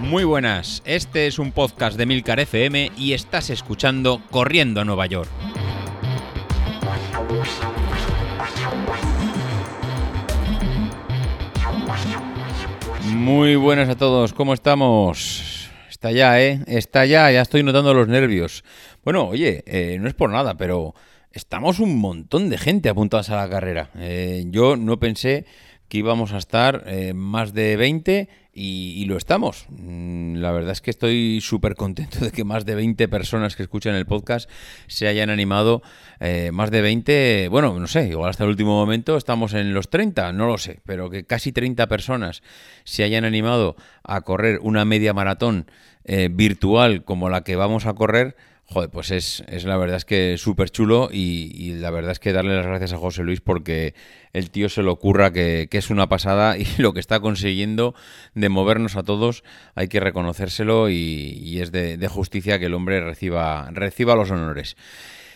Muy buenas, este es un podcast de Milcar FM y estás escuchando Corriendo a Nueva York. Muy buenas a todos, ¿cómo estamos? Está ya, ¿eh? Está ya, ya estoy notando los nervios. Bueno, oye, eh, no es por nada, pero estamos un montón de gente apuntadas a la carrera. Eh, yo no pensé que íbamos a estar eh, más de 20 y, lo estamos. Mm, la verdad es que estoy súper contento de que más de 20 personas que escuchan el podcast se hayan animado. Eh, más de 20, bueno, no sé, igual hasta el último momento estamos en los 30, no lo sé, pero que casi 30 personas se hayan animado a correr una media maratón eh, virtual como la que vamos a correr Joder, pues es, es la verdad es que súper chulo y, la verdad es que darle las gracias a José Luis porque el tío se lo ocurra que, es una pasada y lo que está consiguiendo de movernos a todos hay que reconocérselo y, es de, justicia que el hombre reciba, reciba los honores.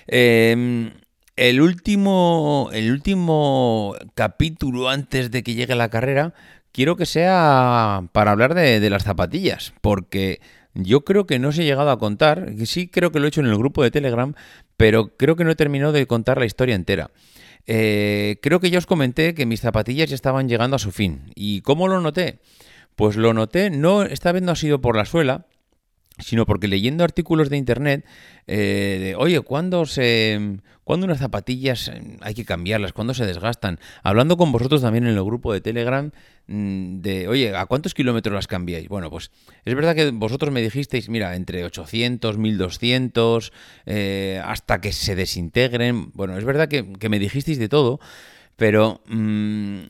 Em, el último, el último capítulo antes de que llegue la carrera quiero que sea para hablar de las zapatillas porque yo creo que no os he llegado a contar, sí creo que lo he hecho en el grupo de Telegram, pero creo que no he terminado de contar la historia entera. Eh, creo que ya os comenté que mis zapatillas ya estaban llegando a su fin. ¿Y cómo lo noté? Pues lo noté, no, esta vez no ha sido por la suela, sino porque leyendo artículos de internet, eh, de, oye, ¿cuándo, se, ¿cuándo unas zapatillas eh, hay que cambiarlas? ¿Cuándo se desgastan? Hablando con vosotros también en el grupo de Telegram, mm, de, oye, ¿a cuántos kilómetros las cambiáis? Bueno, pues es verdad que vosotros me dijisteis, mira, entre 800, 1200, eh, hasta que se desintegren. Bueno, es verdad que, me dijisteis de todo. Pero mm,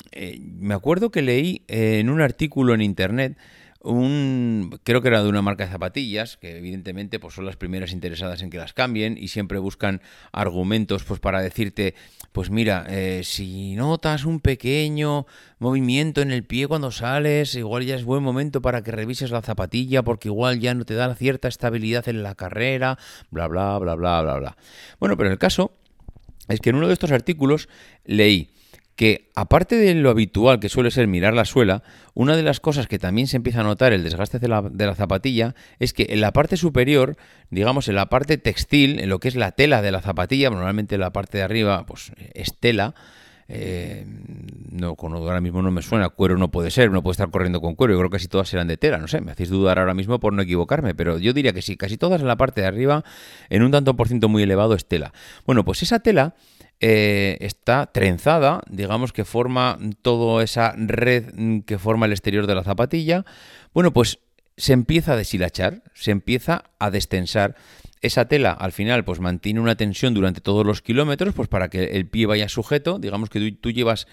me acuerdo que leí en un artículo en internet un creo que era de una marca de zapatillas que evidentemente pues son las primeras interesadas en que las cambien y siempre buscan argumentos pues para decirte pues mira eh, si notas un pequeño movimiento en el pie cuando sales igual ya es buen momento para que revises la zapatilla porque igual ya no te da cierta estabilidad en la carrera bla bla bla bla bla bla. Bueno pero el caso es que en uno de estos artículos leí que aparte de lo habitual que suele ser mirar la suela, una de las cosas que también se empieza a notar el desgaste de la, zapatilla es que en la parte superior, digamos en la parte textil, en lo que es la tela de la zapatilla, normalmente la parte de arriba pues es tela, eh, no, ahora mismo no me suena, cuero no puede ser, no puede estar corriendo con cuero, yo creo que casi todas serán de tela, no sé, me hacéis dudar ahora mismo por no equivocarme, pero yo diría que sí, casi todas en la parte de arriba, en un tanto por ciento muy elevado es tela. Bueno, pues esa tela eh, está trenzada, digamos que forma toda esa red que forma el exterior de la zapatilla. Bueno, pues se empieza a deshilachar, se empieza a destensar. Esa tela al final pues mantiene una tensión durante todos los kilómetros, pues para que el pie vaya sujeto. Digamos que tú, llevas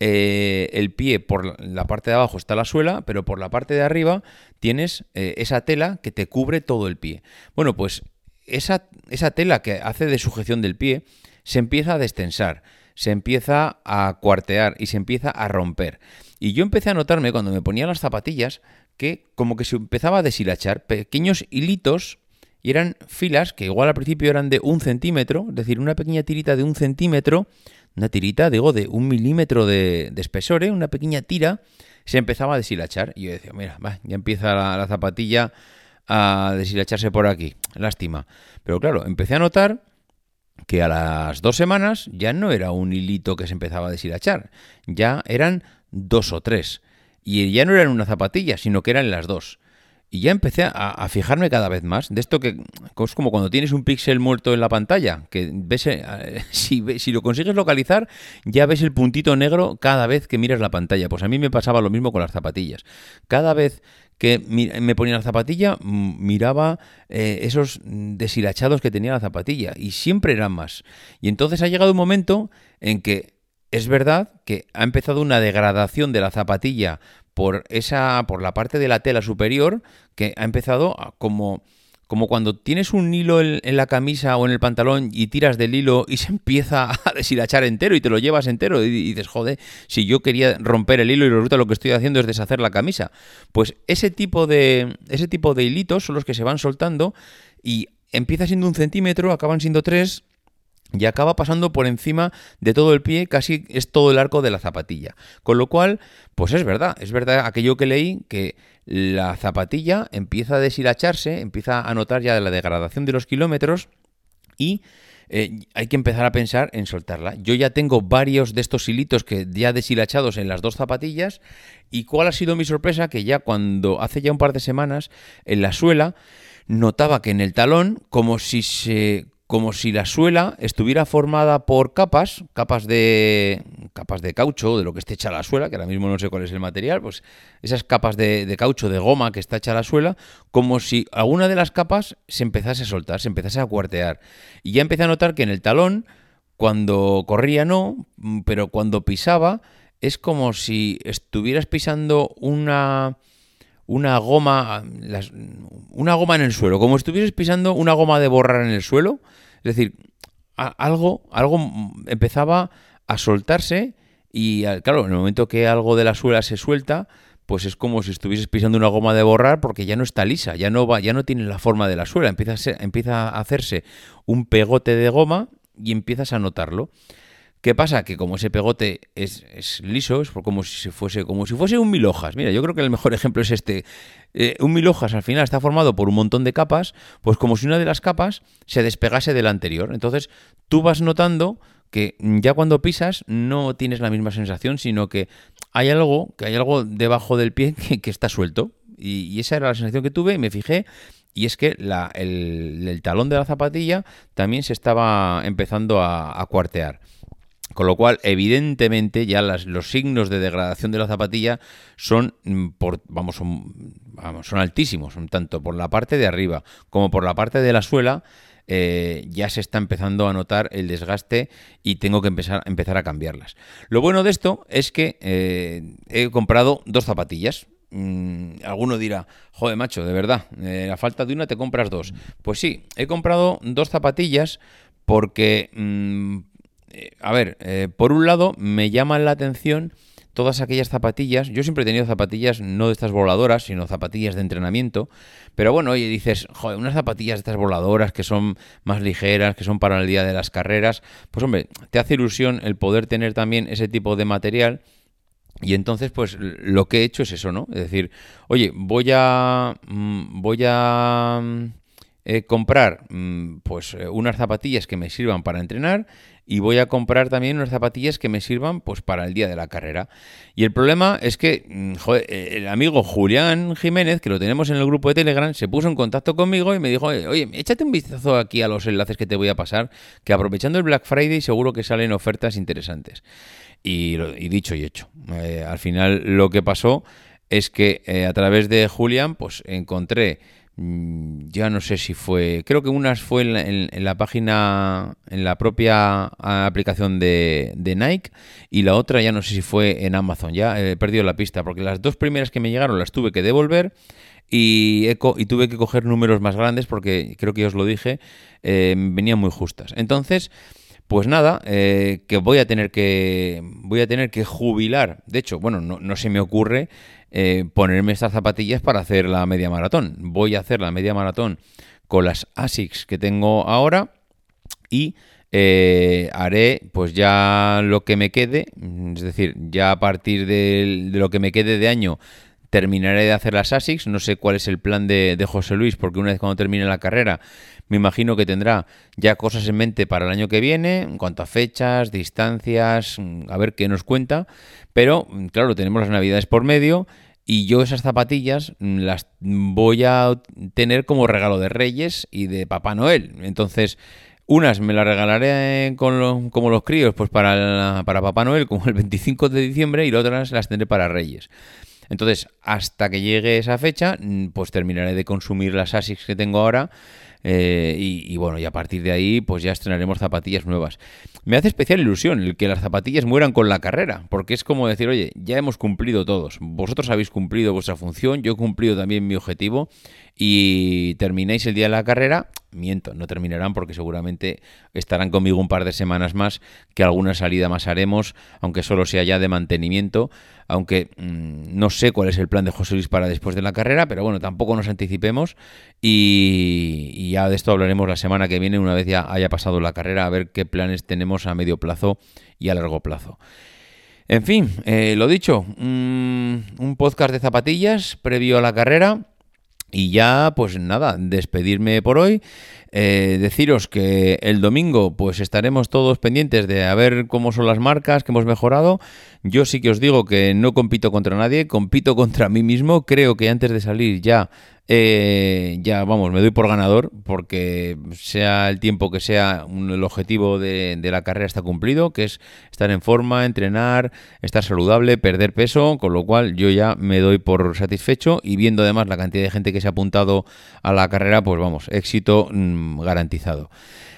eh, el pie por la parte de abajo está la suela, pero por la parte de arriba tienes eh, esa tela que te cubre todo el pie. Bueno, pues esa, esa tela que hace de sujeción del pie se empieza a destensar, se empieza a cuartear y se empieza a romper. Y yo empecé a notarme cuando me ponía las zapatillas que como que se empezaba a deshilachar pequeños hilitos y eran filas que igual al principio eran de un centímetro, es decir, una pequeña tirita de un centímetro, una tirita, digo, de un milímetro de, espesor, ¿eh? una pequeña tira, se empezaba a deshilachar. Y yo decía, mira, va, ya empieza la, la zapatilla a deshilacharse por aquí, lástima. Pero claro, empecé a notar que a las dos semanas ya no era un hilito que se empezaba a deshilachar, ya eran dos o tres. Y ya no eran una zapatilla, sino que eran las dos. Y ya empecé a, fijarme cada vez más de esto que es como cuando tienes un píxel muerto en la pantalla, que ves, eh, si, si, lo consigues localizar, ya ves el puntito negro cada vez que miras la pantalla. Pues a mí me pasaba lo mismo con las zapatillas. Cada vez que me ponía la zapatilla, miraba eh, esos deshilachados que tenía la zapatilla y siempre eran más. Y entonces ha llegado un momento en que es verdad que ha empezado una degradación de la zapatilla por esa por la parte de la tela superior que ha empezado como como cuando tienes un hilo en, la camisa o en el pantalón y tiras del hilo y se empieza a deshilachar entero y te lo llevas entero y, dices, joder, si yo quería romper el hilo y resulta lo que estoy haciendo es deshacer la camisa. Pues ese tipo de, ese tipo de hilitos son los que se van soltando y empieza siendo un centímetro, acaban siendo tres y acaba pasando por encima de todo el pie, casi es todo el arco de la zapatilla. Con lo cual, pues es verdad, es verdad aquello que leí que la zapatilla empieza a deshilacharse, empieza a notar ya la degradación de los kilómetros y eh, hay que empezar a pensar en soltarla. Yo ya tengo varios de estos hilitos que ya deshilachados en las dos zapatillas y cuál ha sido mi sorpresa que ya cuando hace ya un par de semanas en la suela notaba que en el talón como si se como si la suela estuviera formada por capas, capas de capas de caucho, de lo que esté hecha la suela, que ahora mismo no sé cuál es el material, pues esas capas de, caucho, de goma que está hecha la suela, como si alguna de las capas se empezase a soltar, se empezase a cuartear. Y ya empecé a notar que en el talón, cuando corría no, pero cuando pisaba, es como si estuvieras pisando una una goma, una goma en el suelo, como si estuvieses pisando una goma de borrar en el suelo. Es decir, algo, algo empezaba a soltarse y claro, en el momento que algo de la suela se suelta, pues es como si estuvieses pisando una goma de borrar porque ya no está lisa, ya no va, ya no tiene la forma de la suela, empieza a, empieza a hacerse un pegote de goma y empiezas a notarlo. ¿Qué pasa? Que como ese pegote es, liso, es como si fuese, como si fuese un mil hojas. Mira, yo creo que el mejor ejemplo es este. Eh, un mil hojas al final está formado por un montón de capas, pues como si una de las capas se despegase de la anterior. Entonces, tú vas notando que ya cuando pisas no tienes la misma sensación, sino que hay algo, que hay algo debajo del pie que, está suelto. Y, esa era la sensación que tuve y me fijé. Y es que el, talón de la zapatilla también se estaba empezando a cuartear. Con lo cual, evidentemente, ya los signos de degradación de la zapatilla son, mm, por, vamos, son, vamos, son altísimos, tanto por la parte de arriba como por la parte de la suela. Eh, ya se está empezando a notar el desgaste y tengo que empezar, empezar a cambiarlas. Lo bueno de esto es que eh, he comprado dos zapatillas. Mm, alguno dirá, joder, macho, de verdad, eh, a falta de una te compras dos. Pues sí, he comprado dos zapatillas porque mm, eh, a ver, eh, por un lado me llaman la atención todas aquellas zapatillas. Yo siempre he tenido zapatillas no de estas voladoras, sino zapatillas de entrenamiento. Pero bueno, oye, dices, joder, unas zapatillas de estas voladoras que son más ligeras, que son para el día de las carreras. Pues hombre, te hace ilusión el poder tener también ese tipo de material. Y entonces, pues lo que he hecho es eso, ¿no? Es decir, oye, voy a. Mm, voy a. Eh, comprar mm, pues unas zapatillas que me sirvan para entrenar y voy a comprar también unas zapatillas que me sirvan pues para el día de la carrera. Y el problema es que mm, el amigo Julián Jiménez, que lo tenemos en el grupo de Telegram, se puso en contacto conmigo y me dijo, oye, échate un vistazo aquí a los enlaces que te voy a pasar, que aprovechando el Black Friday seguro que salen ofertas interesantes. Y, dicho y hecho, eh, al final lo que pasó es que eh, a través de Julián pues encontré ya no sé si fue, creo que unas fue en la, página, en la propia aplicación de, Nike y la otra ya no sé si fue en Amazon, ya he perdido la pista porque las dos primeras que me llegaron las tuve que devolver y, y tuve que coger números más grandes porque creo que os lo dije, eh, venían muy justas. Entonces, pues nada, eh, que voy a tener que voy a tener que jubilar. De hecho, bueno, no, no se me ocurre eh, ponerme estas zapatillas para hacer la media maratón. Voy a hacer la media maratón con las ASICS que tengo ahora y eh, haré pues ya lo que me quede, es decir, ya a partir de, lo que me quede de año terminaré de hacer las ASICS, no sé cuál es el plan de, José Luis, porque una vez cuando termine la carrera, me imagino que tendrá ya cosas en mente para el año que viene, en cuanto a fechas, distancias, a ver qué nos cuenta, pero claro, tenemos las navidades por medio y yo esas zapatillas las voy a tener como regalo de Reyes y de Papá Noel. Entonces, unas me las regalaré con como los críos, pues para, para Papá Noel, como el 25 de diciembre, y las otras las tendré para Reyes. Entonces, hasta que llegue esa fecha, mm, pues terminaré de consumir las ASICS que tengo ahora. Eh, y, bueno, y a partir de ahí, pues ya estrenaremos zapatillas nuevas. Me hace especial ilusión el que las zapatillas mueran con la carrera, porque es como decir, oye, ya hemos cumplido todos. Vosotros habéis cumplido vuestra función, yo he cumplido también mi objetivo y termináis el día de la carrera, miento, no terminarán porque seguramente estarán conmigo un par de semanas más, que alguna salida más haremos, aunque solo sea ya de mantenimiento, aunque mm, no sé cuál es el plan de José Luis para después de la carrera, pero bueno, tampoco nos anticipemos y, ya de esto hablaremos la semana que viene, una vez ya haya pasado la carrera, a ver qué planes tenemos a medio plazo y a largo plazo. En fin, eh, lo dicho, mm, un podcast de zapatillas previo a la carrera. Y ya, pues nada, despedirme por hoy. Eh, deciros que el domingo, pues estaremos todos pendientes de a ver cómo son las marcas que hemos mejorado. Yo sí que os digo que no compito contra nadie, compito contra mí mismo. Creo que antes de salir ya eh, ya vamos, me doy por ganador porque sea el tiempo que sea, el objetivo de, la carrera está cumplido, que es estar en forma, entrenar, estar saludable, perder peso, con lo cual yo ya me doy por satisfecho y viendo además la cantidad de gente que se ha apuntado a la carrera, pues vamos, éxito mm, garantizado.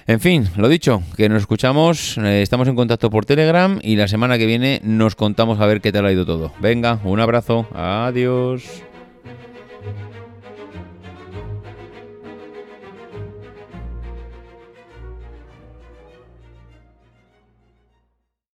En fin, lo dicho, que nos escuchamos, eh, estamos en contacto por Telegram y la semana que viene nos contamos a ver qué tal ha ido todo. Venga, un abrazo, adiós.